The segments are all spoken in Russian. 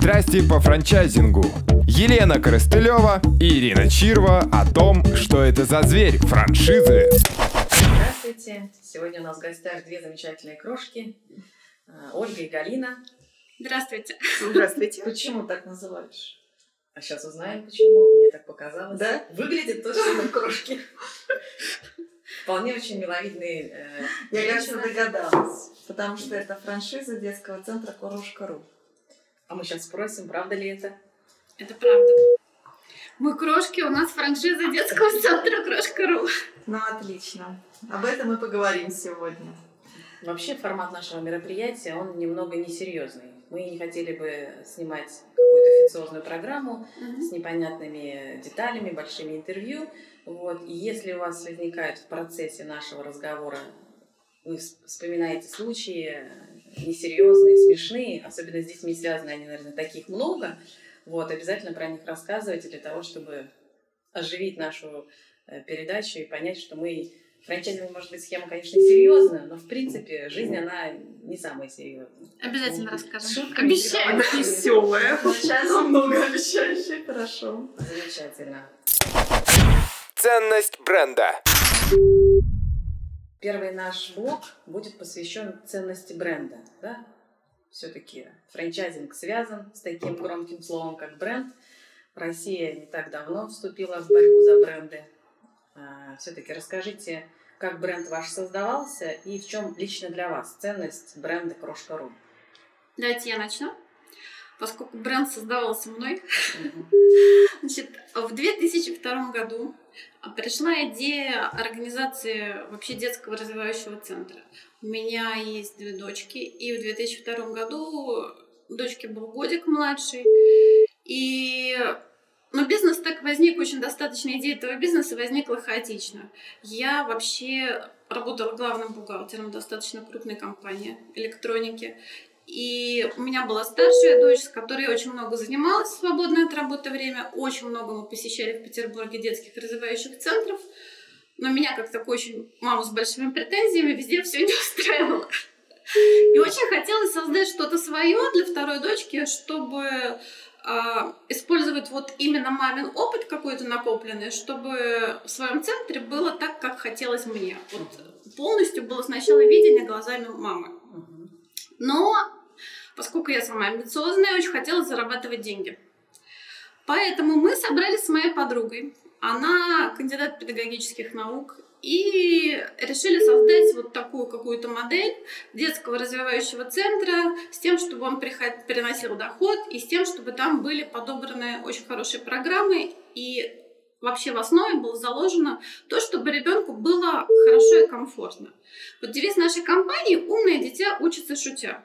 Страсти по франчайзингу. Елена Коростылева и Ирина Чирва о том, что это за зверь франшизы. Здравствуйте. Сегодня у нас в гостях две замечательные крошки. А, Ольга и Галина. Здравствуйте. Здравствуйте. Почему так называешь? А сейчас узнаем, почему. Мне так показалось. Да? Выглядит тоже как крошки. Вполне очень миловидные э, Я, женщины. догадалась. Потому что это франшиза детского центра Корошка.ру. А мы сейчас спросим, правда ли это? Это правда. Мы крошки, у нас франшиза детского центра Крошка.ру. Ну, отлично. Об этом мы поговорим сегодня. Вообще формат нашего мероприятия, он немного несерьезный. Мы не хотели бы снимать какую-то официозную программу с непонятными деталями, большими интервью. Вот. И если у вас возникает в процессе нашего разговора, вы вс- вспоминаете случаи несерьезные, смешные, особенно с детьми связаны они, наверное, таких много, вот, обязательно про них рассказывайте для того, чтобы оживить нашу э, передачу и понять, что мы Франчайзинг, может быть, схема, конечно, серьезная, но, в принципе, жизнь, она не самая серьезная. Обязательно Ну, расскажем. шутками Обещаем. давай. Веселая. Сейчас многообещающе. Хорошо. Замечательно. Ценность бренда. Первый наш блок будет посвящен ценности бренда. Да? Все-таки франчайзинг связан с таким громким словом, как бренд. Россия не так давно вступила в борьбу за бренды. Все-таки расскажите, как бренд ваш создавался и в чем лично для вас ценность бренда Крошка.ру. Давайте я начну. Поскольку бренд создавался мной. Значит, в 2002 году пришла идея организации вообще детского развивающего центра. У меня есть две дочки, и в 2002 году дочке был годик младший, и но бизнес так возник, очень достаточно идея этого бизнеса возникла хаотично. Я вообще работала главным бухгалтером достаточно крупной компании электроники. И у меня была старшая дочь, с которой я очень много занималась в свободное от работы время. Очень много мы посещали в Петербурге детских развивающих центров. Но меня, как такую очень маму с большими претензиями, везде все не устраивало. И очень хотелось создать что-то свое для второй дочки, чтобы а, использовать вот именно мамин опыт какой-то накопленный, чтобы в своем центре было так, как хотелось мне. Вот полностью было сначала видение глазами мамы. Но поскольку я сама амбициозная, очень хотела зарабатывать деньги. Поэтому мы собрались с моей подругой. Она кандидат педагогических наук. И решили создать вот такую какую-то модель детского развивающего центра с тем, чтобы он приход- приносил доход и с тем, чтобы там были подобраны очень хорошие программы и вообще в основе было заложено то, чтобы ребенку было хорошо и комфортно. Вот девиз нашей компании «Умное дитя учится шутя».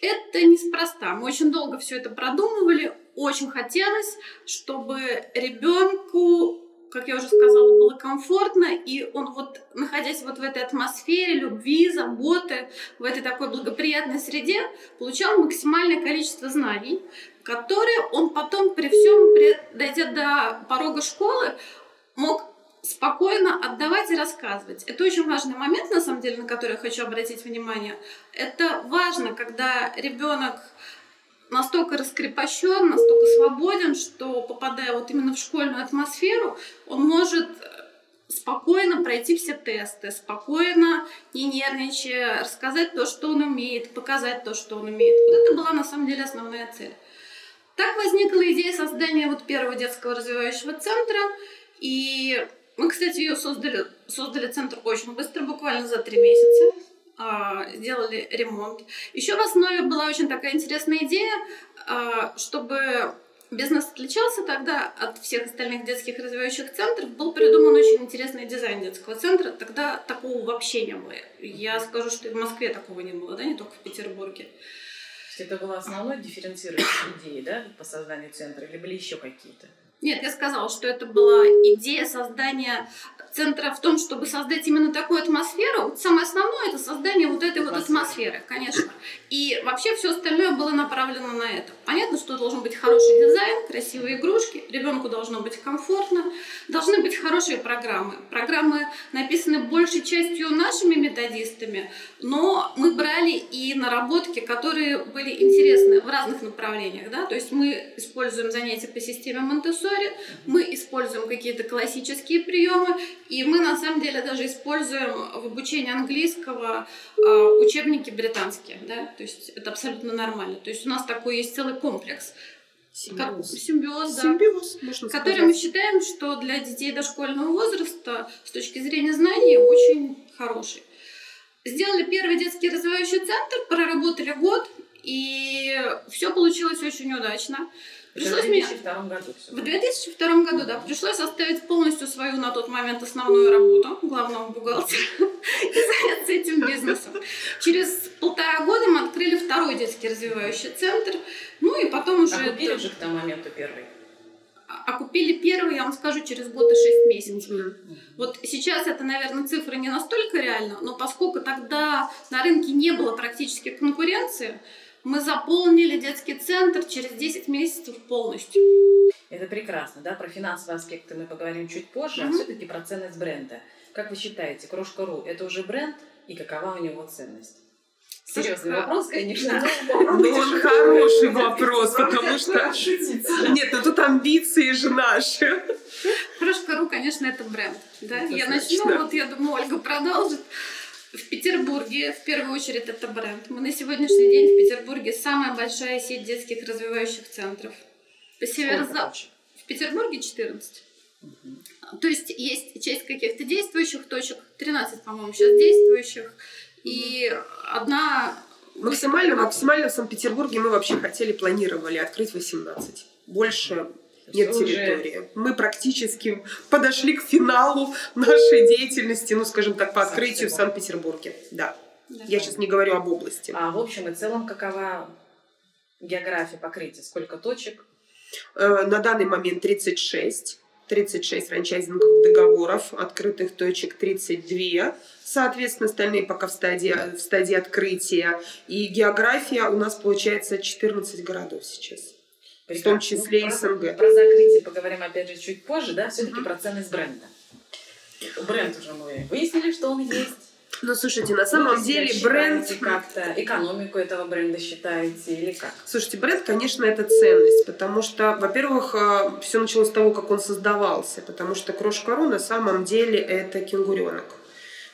Это неспроста. Мы очень долго все это продумывали. Очень хотелось, чтобы ребенку, как я уже сказала, было комфортно, и он вот, находясь вот в этой атмосфере любви, заботы, в этой такой благоприятной среде, получал максимальное количество знаний, которые он потом при всем, при- дойдя до порога школы, мог спокойно отдавать и рассказывать. Это очень важный момент, на самом деле, на который я хочу обратить внимание. Это важно, когда ребенок настолько раскрепощен, настолько свободен, что попадая вот именно в школьную атмосферу, он может спокойно пройти все тесты, спокойно, не нервничая, рассказать то, что он умеет, показать то, что он умеет. Вот это была на самом деле основная цель. Так возникла идея создания вот первого детского развивающего центра. И мы, кстати, ее создали, создали центр очень быстро, буквально за три месяца. А, Сделали ремонт. Еще в основе была очень такая интересная идея, а, чтобы бизнес отличался тогда от всех остальных детских развивающих центров. Был придуман очень интересный дизайн детского центра. Тогда такого вообще не было. Я скажу, что и в Москве такого не было, да, не только в Петербурге. Это была основной дифференцирующей идеей, да, по созданию центра, или были еще какие-то? Нет, я сказала, что это была идея создания центра в том, чтобы создать именно такую атмосферу. Вот самое основное это создание вот этой вот Атмосферы. конечно. И вообще все остальное было направлено на это. Понятно, что должен быть хороший дизайн, красивые игрушки, ребенку должно быть комфортно, Должны быть хорошие программы. Программы написаны большей частью нашими методистами, но мы брали и наработки, которые были интересны в разных направлениях. Да? То есть мы используем занятия по системе монте мы используем какие-то классические приемы, и мы на самом деле даже используем в обучении английского э, учебники британские. Да? То есть это абсолютно нормально. То есть у нас такой есть целый комплекс. Симбиоз. Как, симбиоз, да. Симбиоз, можно Который сказать. мы считаем, что для детей дошкольного возраста с точки зрения знаний очень хороший. Сделали первый детский развивающий центр, проработали год, и все получилось очень удачно. Пришлось в мне 2002 году всё в было. 2002 году, да, пришлось оставить полностью свою на тот момент основную работу главного бухгалтера и заняться этим бизнесом. Через полтора года мы открыли второй детский развивающий центр, ну и потом уже... А купили же к тому моменту первый? а купили первый, я вам скажу, через год и шесть месяцев. Мгм. Вот сейчас это, наверное, цифры не настолько реально, но поскольку тогда на рынке не было практически конкуренции, мы заполнили детский центр через 10 месяцев полностью. Это прекрасно, да? Про финансовые аспекты мы поговорим чуть позже, Мгм. а все-таки про ценность бренда. Как вы считаете, Крошка.ру это уже бренд и какова у него ценность? Серьезный вопрос, конечно. Ну, он хороший вопрос, потому что... Нет, ну тут амбиции же наши. Крошка.ру, конечно, это бренд. Да? Я Однозначно. начну, вот я думаю, Ольга продолжит. В Петербурге, в первую очередь, это бренд. Мы на сегодняшний день в Петербурге самая большая сеть детских развивающих центров. По северо В Петербурге 14. То есть есть часть каких-то действующих точек, 13, по-моему, сейчас действующих, и одна... Максимально, максимально в Санкт-Петербурге мы вообще хотели, планировали открыть 18. Больше нет уже- территории. Мы практически подошли к финалу нашей деятельности, ну, скажем так, по открытию в. Санкт-Петербурге. Да. Да. Я сейчас не говорю об области. А в общем и целом какова география покрытия? Сколько точек? Э, На данный момент 36. 36 франчайзинговых договоров, открытых точек 32. Соответственно, остальные пока в стадии, в стадии открытия. И география у нас получается 14 городов сейчас. В том числе и СНГ. Про закрытие поговорим опять же чуть позже, да? Все-таки Мгм. про ценность бренда. Бренд уже мы выяснили, что он есть. Ну, слушайте, на самом себя деле бренд... как-то экономику этого бренда считаете или как? Слушайте, бренд, конечно, это ценность, потому что, во-первых, все началось с того, как он создавался, потому что Крошка.ру на самом деле это кенгуренок.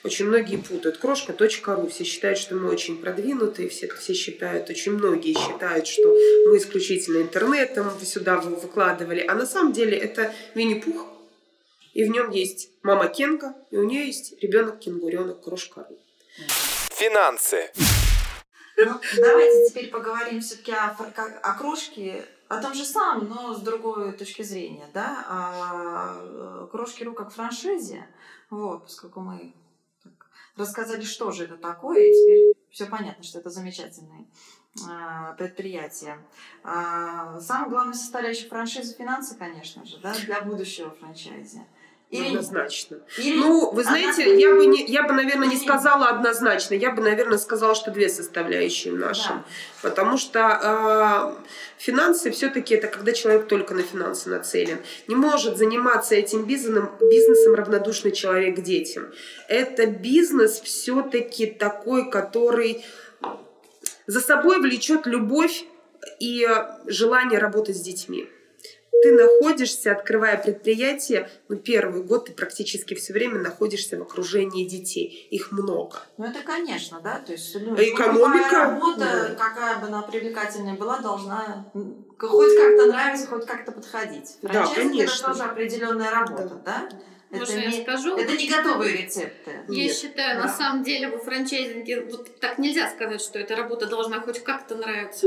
Очень многие путают. Крошка.ру. Все считают, что мы очень продвинутые, все, все считают, очень многие считают, что мы исключительно интернетом сюда вы- выкладывали. А на самом деле это Винни-Пух, и в нем есть мама Кенга, и у нее есть ребенок-кенгуренок Крошка.ру. Финансы. Ну, давайте теперь поговорим все-таки о, о крошке, о том же самом, но с другой точки зрения, да, о э, крошке.ру как франшизе, вот, поскольку мы рассказали, что же это такое, и теперь все понятно, что это замечательное э, предприятие. А, Самая главная составляющая франшизы финансы, конечно же, да, для будущего франчайзи. Или? Однозначно. Или- Ну, вы знаете, Однозначно. я бы, не, я бы, наверное, не сказала однозначно. Я бы, наверное, сказала, что две составляющие наши. Да. Потому что э, финансы все-таки это когда человек только на финансы нацелен. Не может заниматься этим бизнесом, бизнесом равнодушный человек к детям. Это бизнес все-таки такой, который за собой влечет любовь и желание работать с детьми. Ты находишься, открывая предприятие, ну, первый год ты практически все время находишься в окружении детей. Их много. Ну, это, конечно, да, то есть ну, Экономика. любая работа, Да. какая бы она привлекательная была, должна хоть как-то нравиться, хоть как-то подходить. Да, Франчайзинг конечно. Это тоже определенная работа, да? Можно Это я не, скажу? это не готовые рецепты. Я Нет. считаю, Да. на самом деле во франчайзинге вот так нельзя сказать, что эта работа должна хоть как-то нравиться.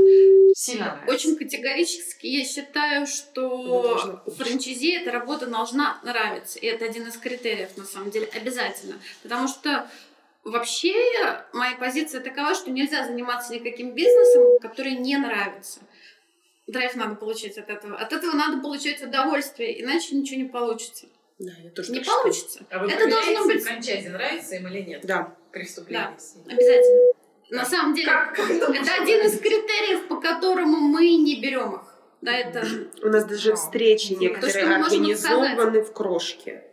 Сильно нравится. Очень категорически я считаю, что франчайзи эта работа должна нравиться. И это один из критериев, на самом деле, обязательно. Потому что вообще моя позиция такова, что нельзя заниматься никаким бизнесом, который не нравится. Драйв надо получить от этого. От этого надо получать удовольствие, иначе ничего не получится. Да, я тоже Не получится. А вы Это должно быть- франчайзи нравится им или нет? Да. Преступление. Обязательно. На самом деле, Как- как это один из критериев, по которому мы не берем их. Да, это У нас даже встречи некоторые организованы в крошке.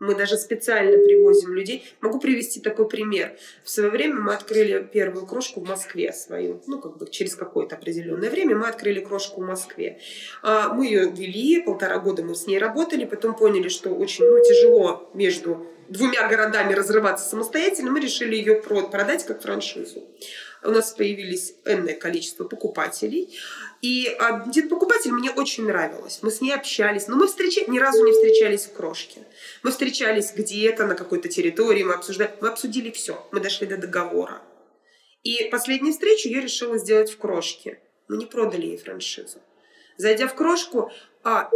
Мы даже специально привозим людей. Могу привести такой пример. В свое время мы открыли первую крошку в Москве свою. Ну, как бы через какое-то определенное время мы открыли крошку в Москве. А, Мы ее вели, полтора года мы с ней работали, потом поняли, что очень ну, тяжело между двумя городами разрываться самостоятельно. Мы решили ее про- продать как франшизу. У нас появились энное количество покупателей. И один покупатель мне очень нравилась. Мы с ней общались, но мы встреча... ни разу не встречались в крошке. Мы встречались где-то на какой-то территории, мы обсуждали, мы обсудили все, мы дошли до договора. И последнюю встречу я решила сделать в крошке. Мы не продали ей франшизу. Зайдя в крошку, а,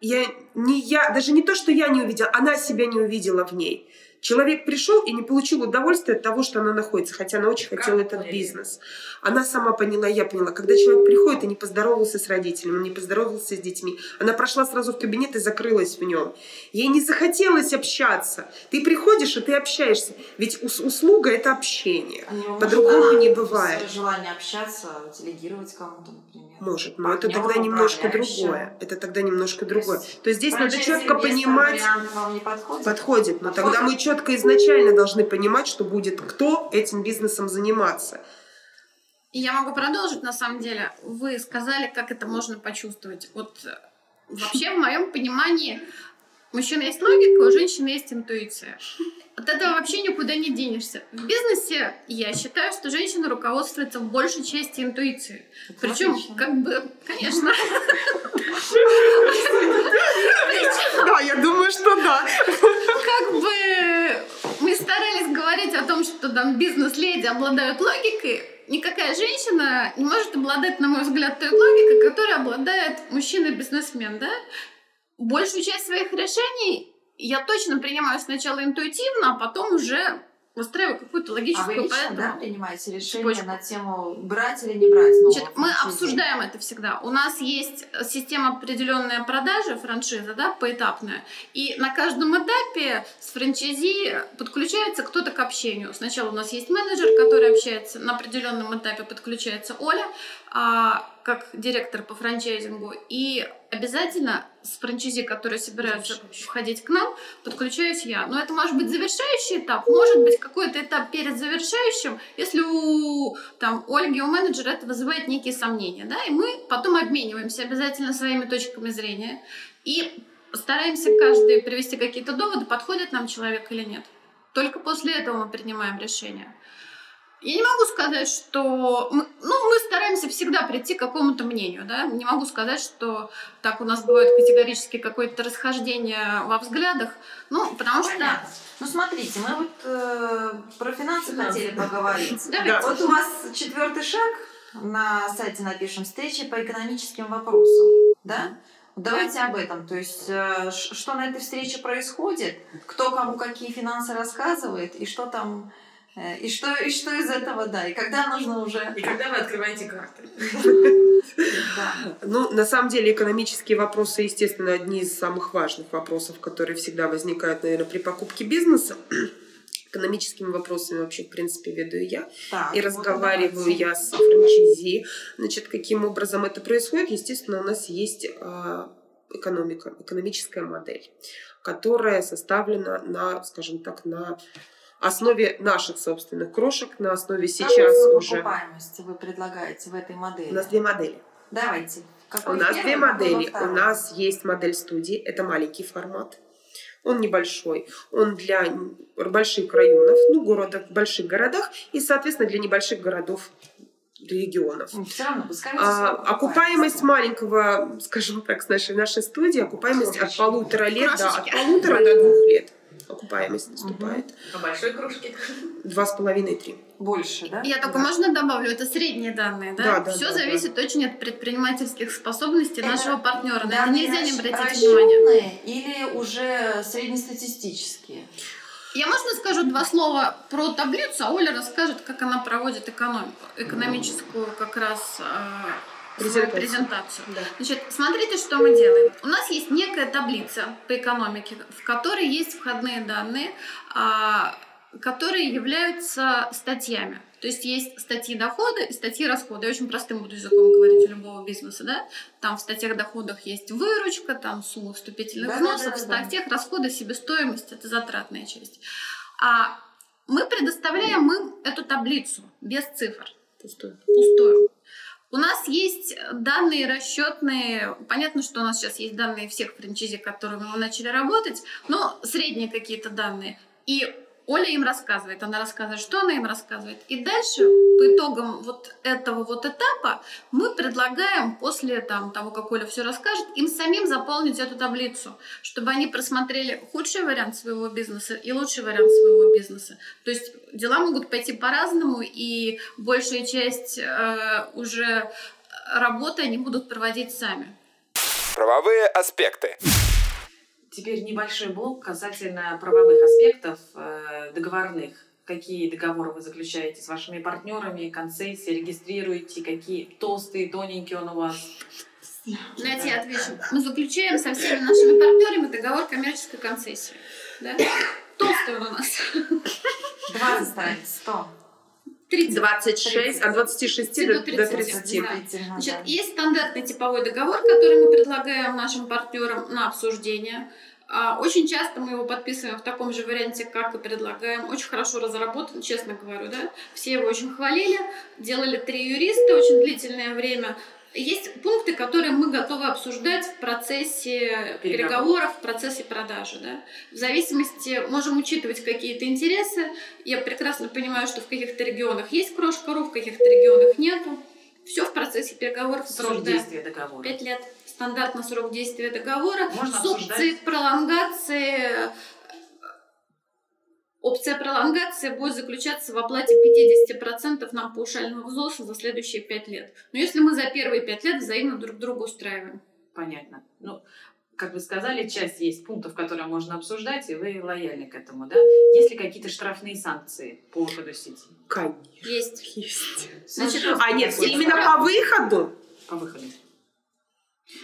я, не я, даже не то, что я не увидела, она себя не увидела в ней. Человек пришел и не получил удовольствия от того, что она находится, хотя она очень хотела Как этот бизнес. Она сама поняла, я поняла. Когда человек приходит и не поздоровался с родителями, не поздоровался с детьми, она прошла сразу в кабинет и закрылась в нем. Ей не захотелось общаться. Ты приходишь, и ты общаешься. Ведь ус- услуга – это общение. А По-другому не бывает. желание общаться, делегировать кому-то, например. Может, но это тогда немножко другое. Это тогда немножко другое. То есть здесь надо четко понимать, подходит? Но тогда мы четко изначально должны понимать, что будет кто этим бизнесом заниматься. И я могу продолжить, на самом деле. Вы сказали, как это можно почувствовать. Вот э, вообще, в моем понимании, у мужчины есть логика, у женщины есть интуиция. От этого вообще никуда не денешься. В бизнесе я считаю, что женщина руководствуется в большей части интуицией. Причем, как бы, конечно, Да, я думаю, что да. как бы мы старались говорить о том, что там бизнес-леди обладают логикой, никакая женщина не может обладать, на мой взгляд, той логикой, которой обладает мужчина-бизнесмен, да? Большую часть своих решений я точно принимаю сначала интуитивно, а потом уже выстраиваю какую-то А вы логическую, лично, поэтому... да, принимаете решение цепочку. на тему брать или не брать нового Значит, мы обсуждаем это всегда. У нас есть система определенная продажи, франшиза, да, поэтапная. И на каждом этапе с франчайзи подключается кто-то к общению. Сначала у нас есть менеджер, который общается. На определенном этапе подключается Оля, как директор по франчайзингу. И обязательно с франчайзи, которые собираются входить к нам, подключаюсь я. Но это может быть завершающий этап, может быть какой-то этап перед завершающим, если у там, Ольги, у менеджера это вызывает некие сомнения. Да? И мы потом обмениваемся обязательно своими точками зрения и стараемся каждый привести какие-то доводы, подходит нам человек или нет. Только после этого мы принимаем решение. Я не могу сказать, что... Мы, ну, мы стараемся всегда прийти к какому-то мнению, да. Не могу сказать, что так у нас бывает категорически какое-то расхождение во взглядах. Ну, потому что... Понятно. Ну, смотрите, мы вот э, про финансы Финансы. хотели поговорить. Давайте. Вот у вас четвертый шаг на сайте напишем встречи по экономическим вопросам, да? Давайте об этом. То есть, э, что на этой встрече происходит, кто кому какие финансы рассказывает, и что там, и что, и что из этого, да, и когда нужно уже... И когда вы открываете карты? Да. Ну, на самом деле, экономические вопросы, естественно, одни из самых важных вопросов, которые всегда возникают, наверное, при покупке бизнеса. Экономическими вопросами вообще, в принципе, веду я. Так, И вот разговариваю давайте. я с франчайзи. Значит, каким образом это происходит? Естественно, у нас есть а, экономика, экономическая модель, которая составлена на, скажем так, на основе наших собственных крошек, на основе сейчас Какую уже. окупаемость вы предлагаете в этой модели? У нас две модели. Давайте. Какой У нас первый, две модели. У нас есть модель студии, это маленький формат. Он небольшой, он для больших районов, ну, города, в больших городах и, соответственно, для небольших городов, регионов. Все равно, скажите А, окупаемость маленького, скажем так, с нашей, нашей студии, окупаемость от Крошечки. полутора лет, да, от полутора до двух лет. Окупаемость наступает. По большой кружке. Два с половиной-три. Больше, да? Я только Да. можно добавлю, это средние данные, да? Да, да, Все да, зависит очень от предпринимательских способностей Это нашего партнера. На это нельзя не обратить внимание. или уже среднестатистические? Я, можно, скажу два слова про таблицу, а Оля расскажет, как она проводит экономику, экономическую как раз свою Презентацию. презентацию. Да. Значит, смотрите, что мы делаем. У нас есть некая таблица по экономике, в которой есть входные данные, а, которые являются статьями. То есть есть статьи дохода и статьи расхода. Я очень простым буду языком говорить у любого бизнеса, да? Там в статьях доходах есть выручка, там сумма вступительных Да, да, взносов, да, в да. статьях расхода себестоимость, это затратная часть. А мы предоставляем им эту таблицу без цифр, Пустой. пустую. У нас есть данные расчетные. Понятно, что у нас сейчас есть данные всех франчайзи, которыми мы начали работать, но средние какие-то данные. И Оля им рассказывает, она рассказывает, что она им рассказывает. И дальше, по итогам вот этого вот этапа, мы предлагаем после там, того, как Оля все расскажет, им самим заполнить эту таблицу, чтобы они просмотрели худший вариант своего бизнеса и лучший вариант своего бизнеса. То есть дела могут пойти по-разному, и большая часть э, уже работы они будут проводить сами. Правовые аспекты. Теперь небольшой блок касательно правовых аспектов э, договорных. Какие договоры вы заключаете с вашими партнерами, концессии, регистрируете, какие толстые, тоненькие он у вас? Знаете, я отвечу. Мы заключаем со всеми нашими партнерами договор коммерческой концессии. Да? Толстый он у нас. 20 страниц, 100. 30. 26, от 26 до, До до 30. 30. Удивительно, Значит, да. есть стандартный типовой договор, который мы предлагаем нашим партнерам на обсуждение. А, Очень часто мы его подписываем в таком же варианте, как и предлагаем. Очень хорошо разработан, честно говорю, да. Все его очень хвалили. Делали три юриста очень длительное время. Есть пункты, которые мы готовы обсуждать в процессе Переговоров. переговоров, в процессе продажи. Да? В зависимости, можем учитывать какие-то интересы. Я прекрасно понимаю, что в каких-то регионах есть крошка.ру, в каких-то регионах нету. Все в процессе переговоров Срок обсуждаем. действия договора. Пять лет. Стандартно срок действия договора. Можно с опцией обсуждать. пролонгации. Опция пролонгации будет заключаться в оплате 50% нам паушального взноса за следующие 5 лет. Но если мы за первые 5 лет взаимно друг друга устраиваем. Понятно. Ну, как вы сказали, часть есть пунктов, которые можно обсуждать, и вы лояльны к этому, да? Есть ли какие-то штрафные санкции по выходу сети? Конечно. Есть. Есть. Значит, А нет, именно по выходу? по выходу.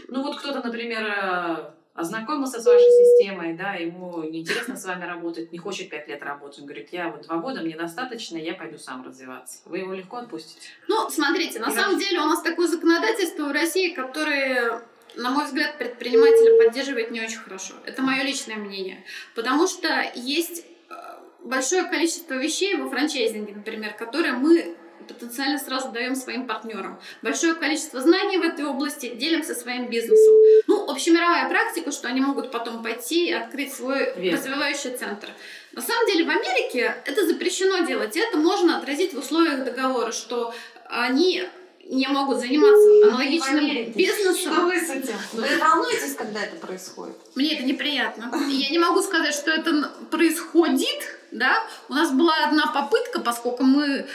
Ну вот кто-то, например, э, ознакомился с вашей системой, да, ему неинтересно с вами работать, не хочет пять лет работать. Он говорит, я вот два года, мне достаточно, я пойду сам развиваться. Вы его легко отпустите? Ну, смотрите, на И самом деле у нас такое законодательство в России, которое, на мой взгляд, предпринимателя поддерживает не очень хорошо. Это мое личное мнение. Потому что есть э, большое количество вещей во франчайзинге, например, которые мы потенциально сразу даем своим партнерам. Большое количество знаний в этой области делимся своим бизнесом. Ну, общемировая практика, что они могут потом пойти и открыть свой Верно. развивающий центр. На самом деле в Америке это запрещено делать. И это можно отразить в условиях договора, что они не могут заниматься аналогичным Америке. Что бизнесом. вы с этим? Вы волнуетесь, когда это происходит? Мне это неприятно. Я не могу сказать, что это происходит. Да? У нас была одна попытка, поскольку мы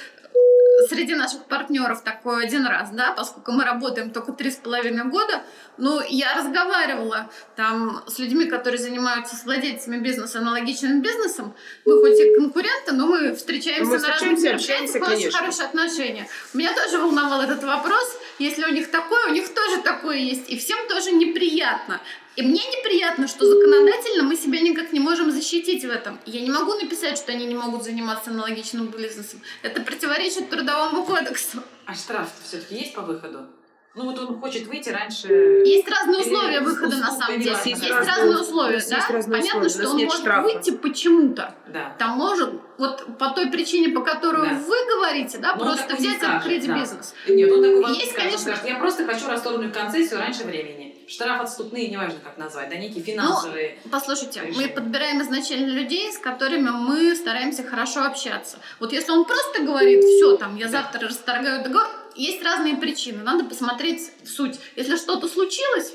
среди наших партнеров такой один раз, да, поскольку мы работаем только три с половиной года, но я разговаривала там с людьми, которые занимаются с владельцами бизнеса аналогичным бизнесом. Мы хоть и конкуренты, но мы встречаемся Мы на разных встречаемся, мероприятиях, общаемся, у нас конечно. хорошие отношения. Меня тоже волновал этот вопрос. Если у них такое, у них тоже такое есть. И всем тоже неприятно. И мне неприятно, что законодательно мы себя никак не можем защитить в этом. Я не могу написать, что они не могут заниматься аналогичным бизнесом. Это противоречит трудовому кодексу. А штраф все-таки есть по выходу? Ну вот он хочет выйти раньше... Есть разные Или условия выхода на самом деле. есть Есть, разные разные условия. Есть да? разные Понятно, условия, что он может штрафа. выйти почему-то. Да. Там может, вот по той причине, по которой Да. вы говорите, да, он просто взять и открыть да. бизнес. Нет, он такой Есть, скажет. Он конечно. скажет, я просто хочу расторгнуть концессию раньше времени. Штраф отступные, неважно как назвать, да, некие финансовые. Послушайте, мы решение. подбираем изначально людей, с которыми мы стараемся хорошо общаться. Вот если он просто говорит, все, там, я завтра расторгаю договор, есть разные причины, надо посмотреть суть. Если что-то случилось,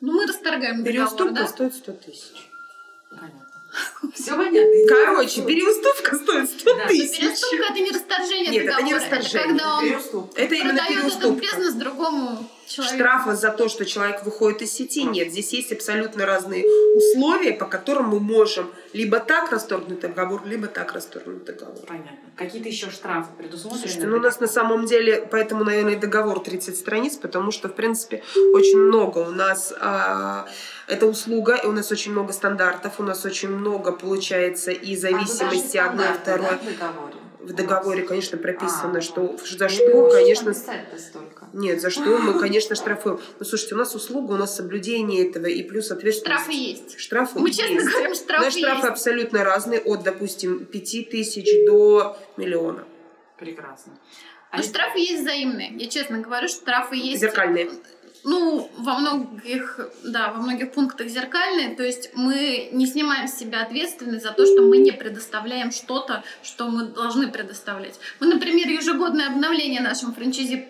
ну мы расторгаем договор, Переуступка да? стоит 100 тысяч. Понятно. Все понятно. Короче, переуступка стоит 100 Да. тысяч. Переуступка это не расторжение Нет, это договора, не расторжение. когда он. Это именно продает этот переуступка. бизнес другому человек... Штрафа за то, что человек выходит из сети, нет. Здесь есть абсолютно разные условия, по которым мы можем либо так расторгнуть договор, либо так расторгнуть договор. Понятно. Какие-то еще штрафы предусмотрены? Слушайте, ну у нас на самом деле, поэтому, наверное, договор 30 страниц, потому что, в принципе, очень много у нас а, это услуга, и у нас очень много стандартов, у нас очень много получается и зависимости а одной и второй. Да, в договоре? В договоре, конечно, прописано, А, что за И что, конечно, нет, за что мы, конечно, штрафуем. Но слушайте, у нас услуга, у нас соблюдение этого и плюс ответственность. Штрафы есть. Штрафы Мы есть. честно говорим, штрафы Наши штрафы есть. абсолютно разные, от, допустим, 5 тысяч до миллиона. Прекрасно. А Но если- штрафы есть взаимные. Я честно говорю, штрафы есть. Зеркальные. Ну, во многих, да, во многих пунктах зеркальные. То есть мы не снимаем с себя ответственность за то, что мы не предоставляем что-то, что мы должны предоставлять. Мы, например, ежегодное обновление нашим франчизе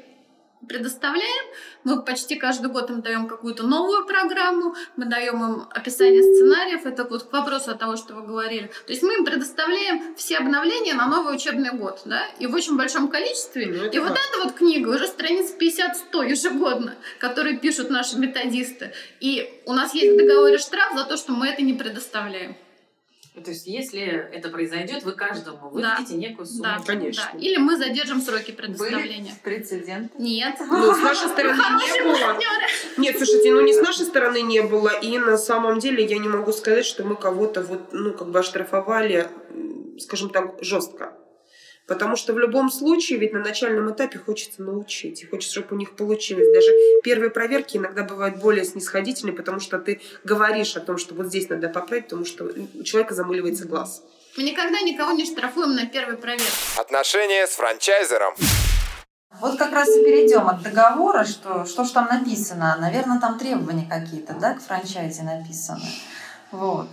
предоставляем. Мы почти каждый год им даем какую-то новую программу, мы даем им описание сценариев. Это вот к вопросу от того, что вы говорили. То есть мы им предоставляем все обновления на новый учебный год, да, и в очень большом количестве. Ну, и вот эта вот книга уже страниц 50-100 ежегодно, которые пишут наши методисты. И у нас есть в договоре штраф за то, что мы это не предоставляем. То есть, если это произойдет, вы каждому Да. выдадите некую сумму. Да, конечно. да. Или мы задержим сроки Были предоставления. прецеденты? Нет. Ну, с нашей стороны не было. Нет, слушайте, ну не с нашей стороны не было. И на самом деле я не могу сказать, что мы кого-то вот, ну, как бы оштрафовали, скажем так, жестко. Потому что в любом случае, ведь на начальном этапе хочется научить. И хочется, чтобы у них получилось. Даже первые проверки иногда бывают более снисходительные, потому что ты говоришь о том, что вот здесь надо поправить, потому что у человека замыливается глаз. Мы никогда никого не штрафуем на первой проверке. Отношения с франчайзером. Вот как раз и перейдем от договора, что, что ж там написано. Наверное, там требования какие-то, да, к франчайзе написаны. Вот.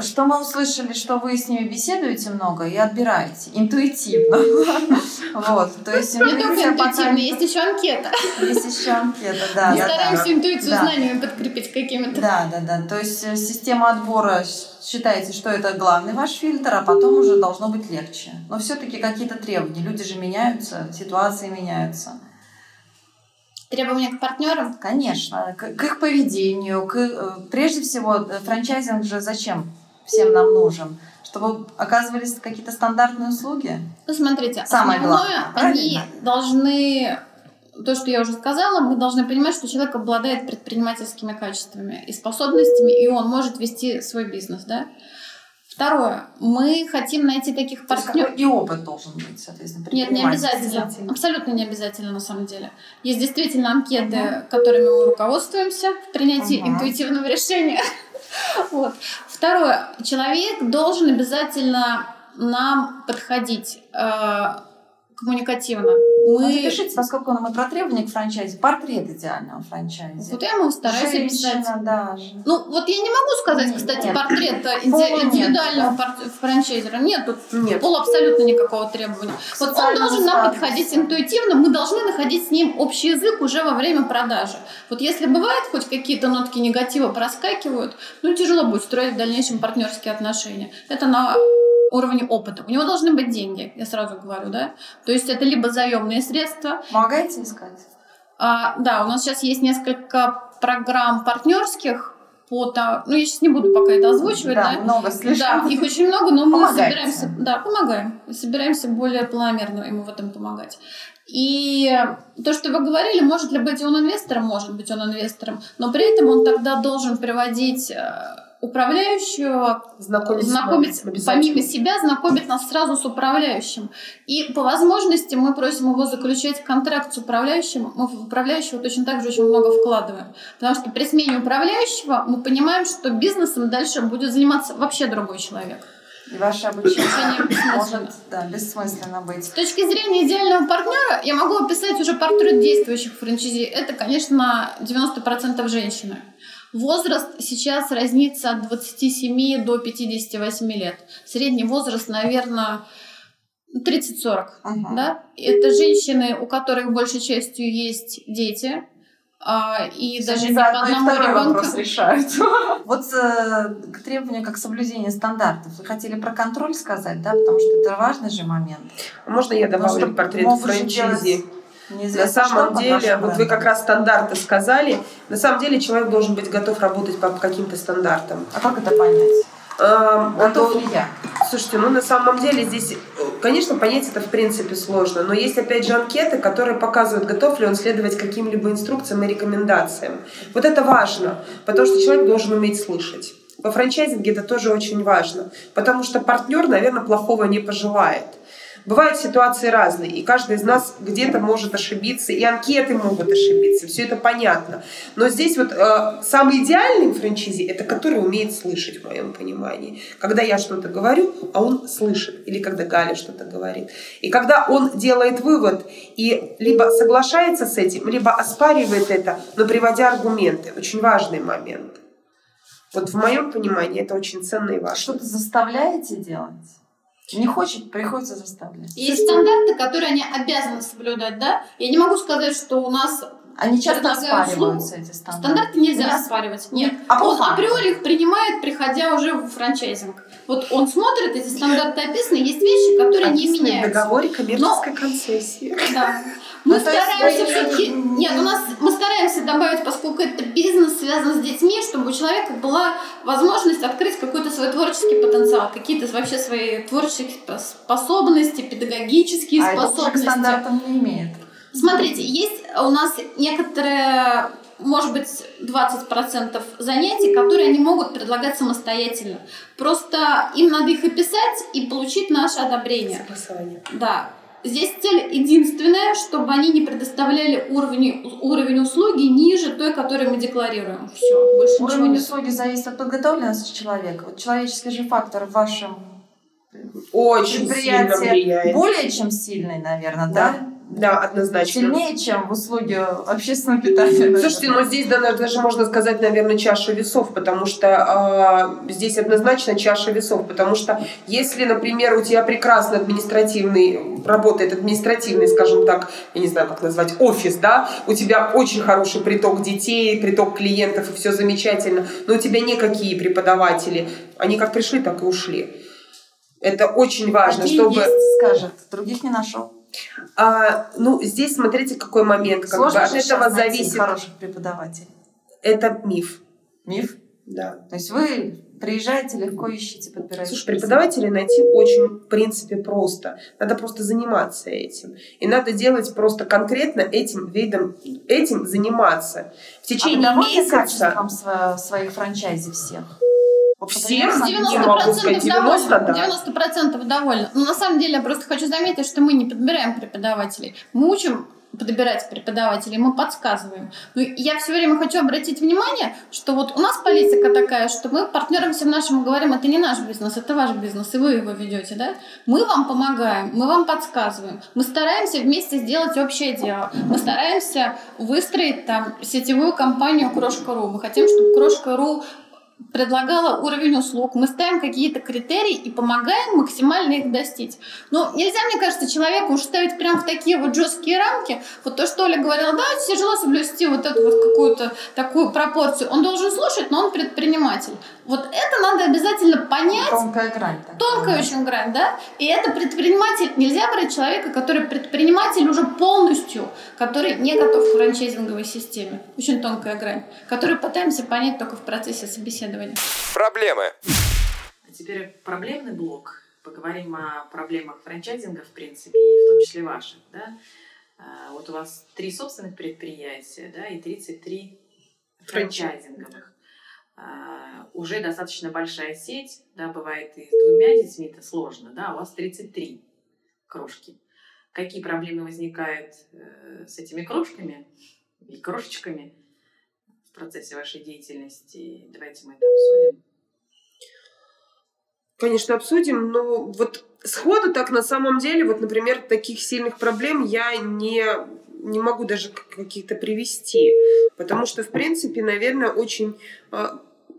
Что мы услышали, что вы с ними беседуете много и отбираете интуитивно. Вот, то есть Не только интуиция интуитивно, есть еще анкета. есть еще анкета, да, Мы стараемся интуицию знаниями подкрепить какими-то. Да, да, да. То есть э, система отбора считаете, что это главный ваш фильтр, а потом уже должно быть легче. Но все-таки какие-то требования. Люди же меняются, ситуации меняются. Требования к партнерам. Конечно, к, к их поведению, к, э, прежде всего, э, франчайзинг же зачем всем нам нужен? Чтобы оказывались какие-то стандартные услуги? Ну, смотрите, Самое главное, они правильно? должны, то, что я уже сказала, мы должны понимать, что человек обладает предпринимательскими качествами и способностями, и он может вести свой бизнес, да. Второе, мы хотим найти таких партнеров. и опыт должен быть, соответственно. Нет, не обязательно. Абсолютно не обязательно на самом деле. Есть действительно анкеты, которыми мы руководствуемся в принятии Мгм. интуитивного решения. Вот. Второе. Человек должен обязательно нам подходить э, коммуникативно. Ну, Мы... напишите, насколько мы про требования к франчайзе. Портрет идеального франчайзи. Вот я ему стараюсь описать. Женщина даже. Ну, вот я не могу сказать, Нет, кстати, нет. портрета иди- индивидуального да. пор- франчайзера. Нет, тут Нет. пол абсолютно никакого требования. Вот он должен нам подходить интуитивно, мы должны находить с ним общий язык уже во время продажи. Вот если бывает хоть какие-то нотки негатива проскакивают, ну тяжело будет строить в дальнейшем партнерские отношения. Это на уровне опыта. У него должны быть деньги, я сразу говорю, да. То есть это либо заемные средства, Помогаете искать? а, да, у нас сейчас есть несколько программ партнерских по та- ну я сейчас не буду пока это озвучивать, да, да, много слишком. да, их очень много, но мы Помогаете. собираемся, да, помогаем, собираемся более планомерно ему в этом помогать. И то, что вы говорили, может ли быть он инвестором, может быть он инвестором, но при этом он тогда должен приводить управляющего, Знакомить, обязательно. помимо себя, знакомить нас сразу с управляющим. И по возможности мы просим его заключать контракт с управляющим. Мы в управляющего точно так же очень много вкладываем. Потому что при смене управляющего мы понимаем, что бизнесом дальше будет заниматься вообще другой человек. И ваше обучение может да, бессмысленно быть. С точки зрения идеального партнера, я могу описать уже портрет действующих франчайзи. Это, конечно, 90% женщины. Возраст сейчас разнится от 27 до 58 лет. Средний возраст, наверное, 30-40. Мгм. Да? Это женщины, у которых большей частью есть дети, а, и даже не по одному ребенку. решают. Вот э, к требованию как соблюдение стандартов. Вы хотели про контроль сказать, да? Потому что это важный же момент. Можно я добавлю портрет франчайзи? делать- на самом что деле, вот вы как раз стандарты сказали, на самом деле человек должен быть готов работать по каким-то стандартам. А как это понять? Эм, он Готов дол- ли я? Слушайте, ну на самом деле здесь, конечно, понять это в принципе сложно, но есть опять же анкеты, которые показывают, готов ли он следовать каким-либо инструкциям и рекомендациям. Вот это важно, потому что человек должен уметь слышать. Во франчайзинге это тоже очень важно, потому что партнер, наверное, плохого не пожелает. Бывают ситуации разные, и каждый из нас где-то может ошибиться, и анкеты могут ошибиться, все это понятно. Но здесь вот э, самый идеальный франчайзи это который умеет слышать, в моем понимании. Когда я что-то говорю, а он слышит, или когда Галя что-то говорит. И когда он делает вывод и либо соглашается с этим, либо оспаривает это, но приводя аргументы. Очень важный момент. Вот в моем понимании это очень ценно и важно. Что-то заставляете делать? Не хочет, приходится заставлять. Есть стандарты, которые они обязаны соблюдать, да? Я не могу сказать, что у нас Они часто оспариваются, эти стандарты. стандарты нельзя Нет. оспаривать. Нет. А он априори их принимает, приходя уже в франчайзинг. Вот он смотрит, эти стандарты описаны, есть вещи, которые не Описаны в меняются. договоре коммерческой концессии. Да. Мы Ну, то есть стараемся все-таки. Нет, у нас мы стараемся добавить, поскольку это бизнес связан с детьми, чтобы у человека была возможность открыть какой-то свой творческий потенциал, какие-то вообще свои творческие способности, педагогические а это уже к способности. стандартам не имеет. Смотрите, есть у нас некоторые, может быть, 20% занятий, которые они могут предлагать самостоятельно. Просто им надо их описать и получить наше одобрение. Согласование. Да. Здесь цель единственная, чтобы они не предоставляли уровень, уровень услуги ниже той, которую мы декларируем. Все, больше ничего Уровень нет. услуги зависит от подготовленности человека. Вот человеческий же фактор в вашем Очень сильно предприятии влияет. более чем сильный, наверное, Да. да? Да, однозначно. Сильнее, чем в услуге общественного питания. Слушайте, ну здесь да, даже можно сказать, наверное, чаша весов, потому что а, здесь однозначно чаша весов, потому что если, например, у тебя прекрасно административный, работает административный, скажем так, я не знаю, как назвать, офис, да, у тебя очень хороший приток детей, приток клиентов, и все замечательно, но у тебя никакие преподаватели, они как пришли, так и ушли. Это очень важно, Какие чтобы... есть, скажет, других не нашел. А, ну, здесь смотрите, какой момент. Как Сложно бы от этого зависит... хороших преподавателей. Это миф. Миф. Да. То есть вы приезжаете, легко ищете, подбираете. Слушай, преподавателей найти очень, в принципе, просто. Надо просто заниматься этим. И надо делать просто конкретно этим видом, этим заниматься. В А течение довольны месяца... качеством сво- своих франчайзи всех? Могу сказать, 90, да. 90% довольны. Но на самом деле я просто хочу заметить, что мы не подбираем преподавателей. Мы учим подбирать преподавателей, мы подсказываем. Но я все время хочу обратить внимание, что вот у нас политика такая, что мы партнерам всем нашим говорим, это не наш бизнес, это ваш бизнес, и вы его ведете, да? Мы вам помогаем, мы вам подсказываем, мы стараемся вместе сделать общее дело, мы стараемся выстроить там сетевую компанию Крошка.ру, мы хотим, чтобы Крошка.ру предлагала уровень услуг, мы ставим какие-то критерии и помогаем максимально их достичь. Но нельзя, мне кажется, человеку уж ставить прям в такие вот жесткие рамки. Вот то, что Оля говорила, да, тяжело соблюсти вот эту вот какую-то такую пропорцию. Он должен слушать, но он предприниматель. Вот это надо обязательно понять. Тонкая грань. такая. Тонкая очень грань, да? И это предприниматель. Нельзя брать человека, который предприниматель уже полностью, который не готов к франчайзинговой системе. Очень тонкая грань, которую пытаемся понять только в процессе собеседования. Проблемы. А теперь проблемный блок. Поговорим о проблемах франчайзинга, в принципе, и в том числе ваших. Да? А, Вот у вас три собственных предприятия да, и 33 франчайзинговых. А, Уже достаточно большая сеть, да, бывает и с двумя детьми это сложно, да, а у вас 33 крошки. Какие проблемы возникают э, с этими крошками и крошечками процессе вашей деятельности? Давайте мы это обсудим. Конечно, обсудим, но вот сходу так на самом деле, вот, например, таких сильных проблем я не, не могу даже каких-то привести, потому что, в принципе, наверное, очень...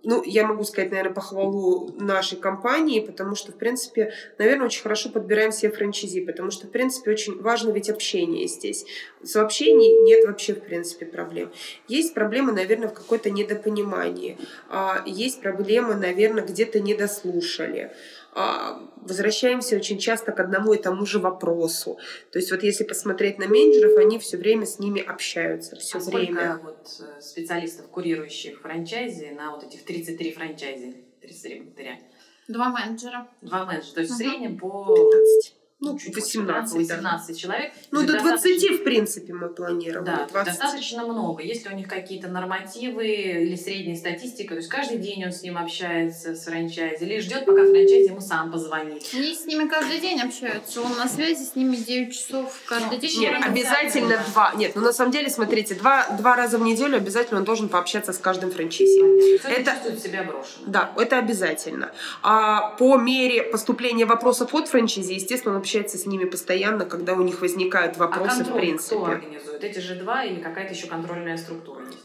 ну, я могу сказать, наверное, похвалу нашей компании, потому что, в принципе, наверное, очень хорошо подбираем себе франчайзи, потому что, в принципе, очень важно ведь общение здесь. В общении нет вообще, в принципе, проблем. Есть проблемы, наверное, в какой-то недопонимании. А, Есть проблемы, наверное, где-то недослушали. А, возвращаемся очень часто к одному и тому же вопросу. То есть вот если посмотреть на менеджеров, они все время с ними общаются, все а время. Сколько вот э, специалистов, курирующих франчайзи на вот этих 33 франчайзи, 33 богатыря? Два менеджера. Два менеджера. То есть Мгм. в среднем по 15. Ну, чуть 18, больше, да. 18 человек. Ну, до 20, достаточно- в принципе, мы планировали. Да, 20. достаточно много. Есть ли у них какие-то нормативы или средняя статистика? То есть каждый день он с ним общается, с франчайзи, или ждет, пока франчайзи ему сам позвонит. Они с ними каждый день общаются. Он на связи с ними 9 часов каждый день. Нет, обязательно Да. два. Нет, ну на самом деле, смотрите, два, два раза в неделю обязательно он должен пообщаться с каждым франчайзи. Это- чувствует себя брошенным. Да, это обязательно. А по мере поступления вопросов от франчайзи, естественно, он общается с ними постоянно, когда у них возникают А вопросы в контроль принципе. кто организует? Эти же два или какая-то еще контрольная структура есть?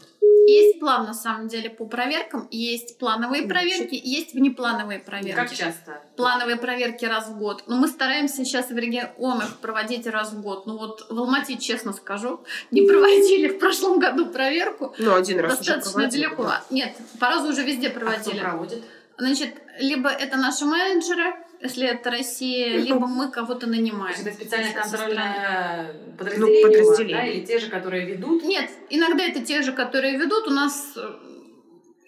Есть план, на самом деле, по проверкам. Есть плановые Ну, проверки, есть внеплановые проверки. Как часто? Плановые проверки раз в год. Но мы стараемся сейчас в регионах проводить раз в год. Ну вот в Алмате, честно скажу, не проводили в прошлом году проверку. Ну, один раз уже Достаточно проводили, далеко. да. Нет, по разу уже везде А кто проводили. проводит? Значит, либо это наши менеджеры, если это Россия, либо мы кого-то То нанимаем. есть это специальное контрольное подразделение, Ну, подразделение. да? Или те же, которые ведут? Нет, иногда это те же, которые ведут. У нас э,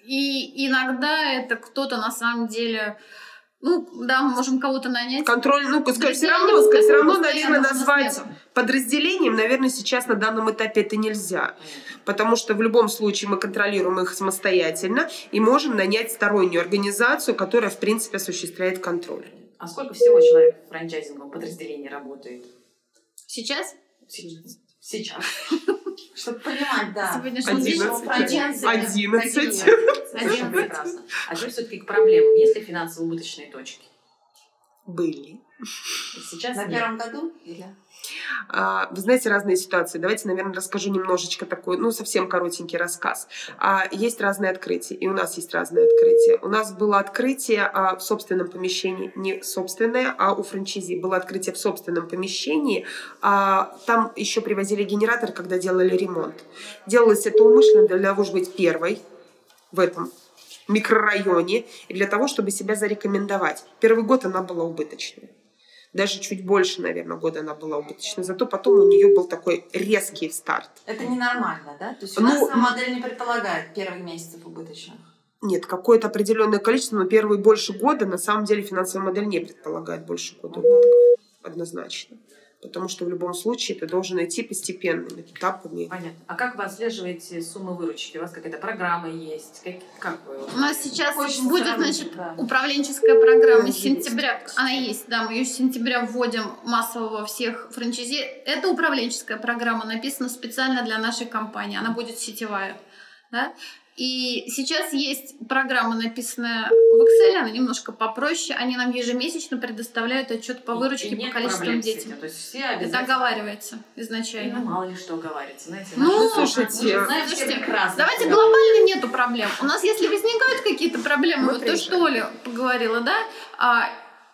и иногда это кто-то на самом деле... Ну, да, мы можем кого-то нанять. Контроль, ну, все Подразделение, равно, все которое равно, наверное, назвать нету. подразделением, наверное, сейчас на данном этапе это нельзя. Потому что в любом случае мы контролируем их самостоятельно и можем нанять стороннюю организацию, которая, в принципе, осуществляет контроль. А сколько всего человек в франчайзинговом подразделении работает? Сейчас Сейчас. Сейчас. Чтобы понимать, да. Одиннадцать. франчайзи Одиннадцать. какие? Совершенно Одиннадцать. прекрасно. А теперь все-таки к проблемам. Есть ли финансово убыточные точки? Были. Сейчас На нет. первом году? Или? А, Вы знаете разные ситуации. Давайте, наверное, расскажу немножечко такой, ну, совсем коротенький рассказ. А, Есть разные открытия, и у нас есть разные открытия. У нас было открытие а, в собственном помещении, не собственное, а у франчайзи было открытие в собственном помещении. Там еще привозили генератор, когда делали ремонт. Делалось это умышленно для того, чтобы быть первой в этом микрорайоне для того, чтобы себя зарекомендовать. Первый год она была убыточной. Даже чуть больше, наверное, года она была убыточной. Зато потом у нее был такой резкий старт. Это ненормально, да? То есть у Ну, нас модель не предполагает первых месяцев убыточных. Нет, какое-то определенное количество, но первые больше года на самом деле финансовая модель не предполагает больше года убытков. Однозначно. Потому что в любом случае ты должен идти постепенными этапами. Понятно. А как вы отслеживаете суммы выручки? У вас какая-то программа есть? Как, как вы? У нас сейчас Хочется будет, сравнить, значит, да. управленческая программа с Есть. сентября. Она есть, да, мы ее с сентября вводим массово во всех франчайзи. Это управленческая программа, написана специально для нашей компании. Она будет сетевая. Да? И сейчас есть программа, написанная в Excel, она немножко попроще. Они нам ежемесячно предоставляют отчет по И- выручке и по нет количеству детей. этим? То есть все Это оговаривается Ну, изначально. мало ли что оговаривается, знаете. Ну, наши- слушайте, все слушайте, прекрасно. Давайте глобально нету проблем. У нас, если возникают какие-то проблемы, Мы вот то, приезжаем. что Оля поговорила, да, а,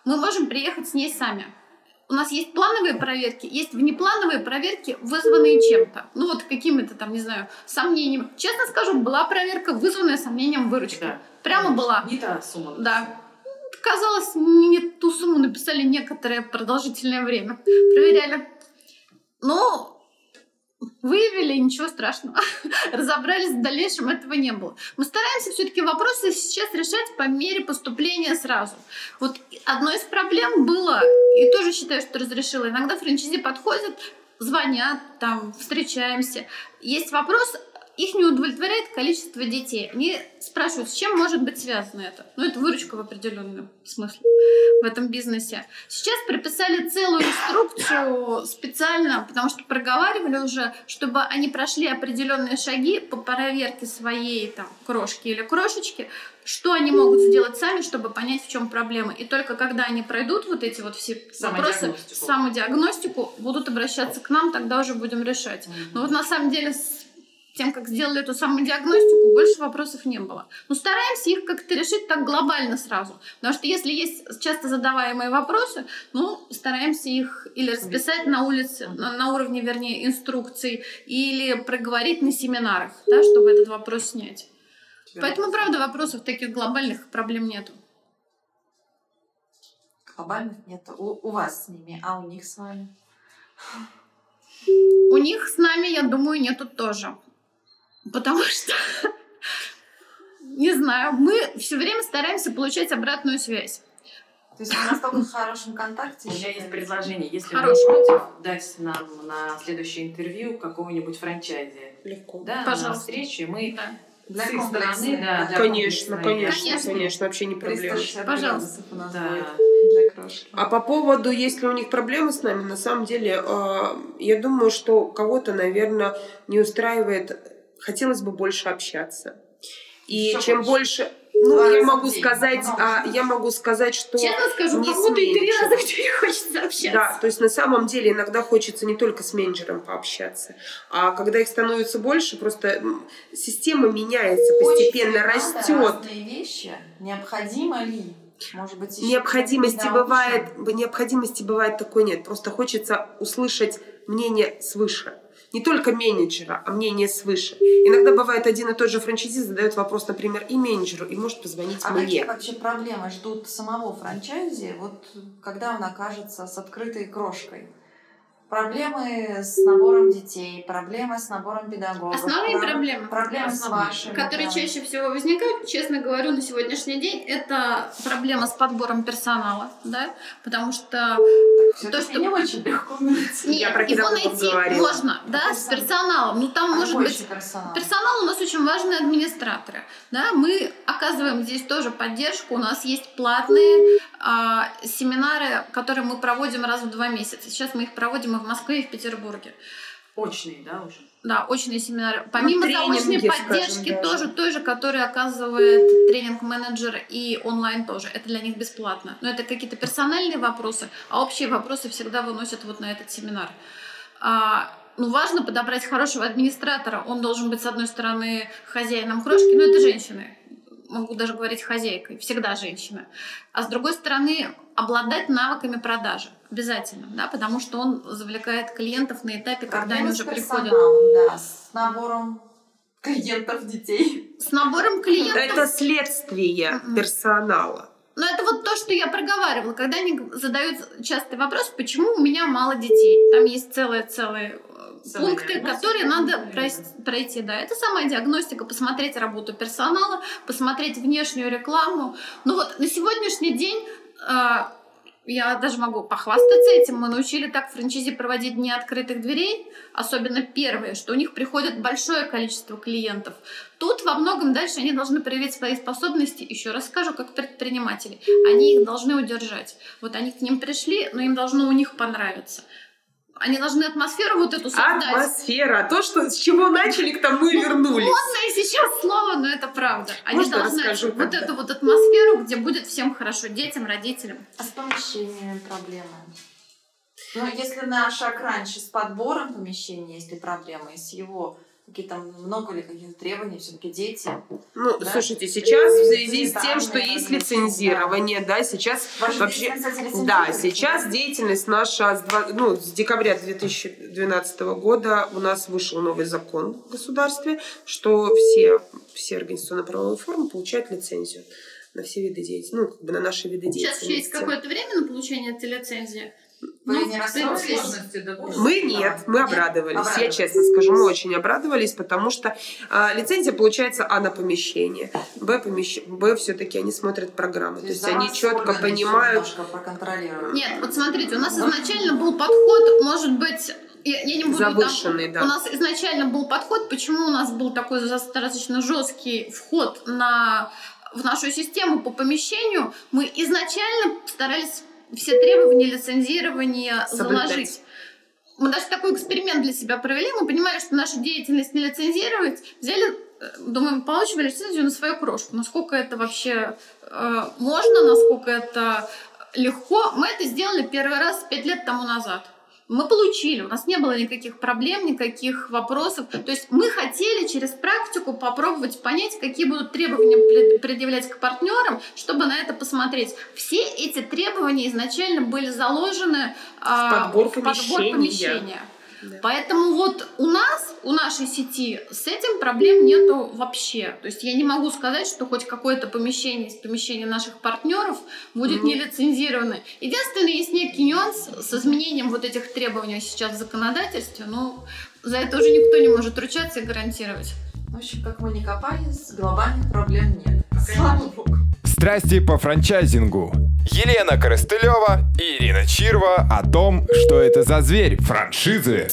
мы можем приехать с ней сами. У нас есть плановые проверки, есть внеплановые проверки, вызванные чем-то. Ну вот какими-то там, не знаю, сомнениями. Честно скажу, была проверка, вызванная сомнением выручки. Да. Прямо была. Не та сумма. Да. Казалось, не ту сумму написали некоторое продолжительное время. Проверяли. Но выявили, ничего страшного. Разобрались, в дальнейшем этого не было. Мы стараемся все-таки вопросы сейчас решать по мере поступления сразу. Вот одной из проблем было, и тоже считаю, что разрешила, иногда франчайзи подходят, звонят, там, встречаемся. Есть вопрос, их не удовлетворяет количество детей. Они спрашивают, с чем может быть связано это? Ну, это выручка в определенном смысле в этом бизнесе. Сейчас прописали целую инструкцию специально, потому что проговаривали уже, чтобы они прошли определенные шаги по проверке своей там крошки или крошечки, что они могут сделать сами, чтобы понять, в чем проблема. И только когда они пройдут вот эти вот все вопросы, Самодиагностику. будут обращаться к нам, тогда уже будем решать. Но вот на самом деле с тем, как сделали эту самодиагностику, больше вопросов не было. Но стараемся их как-то решить так глобально сразу. Потому что если есть часто задаваемые вопросы, ну, стараемся их или расписать на улице, на, на уровне, вернее, инструкций, или проговорить на семинарах, да, чтобы этот вопрос снять. Поэтому, правда, вопросов таких глобальных проблем нету. глобальных нет. У, у вас с ними, а у них с вами? У них с нами, я думаю, нету тоже. Потому что, не знаю, мы все время стараемся получать обратную связь. То есть вы настолько в хорошем контакте? У меня есть предложение. Если Хорошо. вы против дать нам на следующее интервью какого-нибудь франчайзи, Легко. да, на Пожалуйста. встречу, и мы Да. Для с их стороны, да, для Конечно, конечно, Конечно. конечно, вообще не проблема. 360 Пожалуйста. градусов у нас Да. А по поводу, если у них проблемы с нами, на самом деле, э, я думаю, что кого-то, наверное, не устраивает, хотелось бы больше общаться. И Ещё чем больше. больше, ну, я могу день, сказать, а, я могу сказать, что Честно скажу, не кому-то и три раза в день хочется общаться. Да, то есть на самом деле иногда хочется не только с менеджером пообщаться, а когда их становится больше, просто система меняется, постепенно Очень растет. разные вещи. Необходимо ли? Может быть, еще Необходимости бывает, необходимости бывает такой нет. Просто хочется услышать мнение свыше. Не только менеджера, а мнение свыше. Иногда бывает один и тот же франчайзи задает вопрос, например, и менеджеру, и может позвонить А какие мне. вообще проблемы ждут самого франчайзи, вот когда он окажется с открытой крошкой? Проблемы с набором детей, проблемы с набором педагогов. Основные проб- проблемы, Проблемы с вашими. которые да. чаще всего возникают, честно говорю, на сегодняшний день, это проблема с подбором персонала, да, потому что Всё-таки то, что- не очень легко найти. нет, Я про его найти говорила. можно, да, с Персонал. персоналом, ну там А может быть персонал? Персонал у нас очень важные администраторы. Да? Мы оказываем здесь тоже поддержку. У нас есть платные а, семинары, которые мы проводим раз в два месяца. Сейчас мы их проводим и в Москве, и в Петербурге. очные, да, уже. Да, очные семинары. Помимо тренинги, заочной скажем, поддержки, даже. тоже той же, которую оказывает тренинг-менеджер и онлайн тоже. Это для них бесплатно. Но это какие-то персональные вопросы, а общие вопросы всегда выносят вот на этот семинар. А, ну, важно подобрать хорошего администратора. Он должен быть, с одной стороны, хозяином крошки, но это женщины. Могу даже говорить хозяйкой, всегда женщина. А с другой стороны, обладать навыками продажи. Обязательно, да, потому что он завлекает клиентов на этапе, когда они Проблемы уже приходят. да, с набором клиентов детей. С набором клиентов. Это следствие персонала. Но это вот то, что я проговаривала, когда они задают частый вопрос, почему у меня мало детей. Там есть целые-целые э, пункты, которые надо пройти. Да, это самая диагностика, посмотреть работу персонала, посмотреть внешнюю рекламу. Ну вот на сегодняшний день э, я даже могу похвастаться этим. Мы научили так франчайзи проводить дни открытых дверей, особенно первые, что у них приходит большое количество клиентов. Тут во многом дальше они должны проявить свои способности, еще раз скажу, как предприниматели. Они их должны удержать. Вот они к ним пришли, но им должно у них понравиться. Они должны атмосферу вот эту создать. Атмосфера. То, что, с чего начали, к тому и вернулись. Модное сейчас слово, но это правда. Они Можно должны расскажу, вот когда? эту вот атмосферу, где будет всем хорошо, детям, родителям. А с помещениями проблемы? Ну, если на шаг раньше с подбором помещения есть ли проблемы, и с его какие там много ли каких-то требований, все-таки дети. Ну, Да. слушайте, сейчас в связи с тем, что есть лицензирование, да, сейчас Ваша вообще... Да, сейчас да? деятельность наша с, два- ну, с декабря 2012 года у нас вышел новый закон в государстве, что все, все организационно-правовые формы получают лицензию на все виды деятельности, ну, как бы на наши виды Сейчас деятельности. еще есть какое-то время на получение этой лицензии. Вы Ну, не расстроились? Мы нет, мы Нет? обрадовались. Я Обрадовались. честно скажу, мы очень обрадовались, потому что а, лицензия получается А на помещение, Б, помещ... Б все-таки они смотрят программы. То есть за они четко понимают. Нет, вот смотрите, у нас изначально был подход, может быть, я, я не буду там- Завышенный, да. У нас изначально был подход, почему у нас был такой достаточно жесткий вход на в нашу систему по помещению. Мы изначально старались все требования лицензирования Соблюдать. заложить. Мы даже такой эксперимент для себя провели. Мы понимали, что наша деятельность не лицензировать. Взяли, э, думаем, получим лицензию на свою крошку. Насколько это вообще э, можно, насколько это легко. Мы это сделали первый раз пять лет тому назад. Мы получили, у нас не было никаких проблем, никаких вопросов. То есть мы хотели через практику попробовать понять, какие будут требования пред- предъявлять к партнерам, чтобы на это посмотреть. Все эти требования изначально были заложены а, подбор в подбор помещения. помещения. Да. Поэтому вот у нас, у нашей сети с этим проблем нету вообще. То есть я не могу сказать, что хоть какое-то помещение из помещения наших партнеров будет mm-hmm. нелицензировано. Единственное, есть некий нюанс с изменением вот этих требований сейчас в законодательстве, но за это уже никто не может ручаться и гарантировать. В общем, как мы не копались, глобальных проблем нет. Слава Богу. Страсти по франчайзингу. Елена Коростылева и Ирина Чирва о том, что это за зверь франшизы.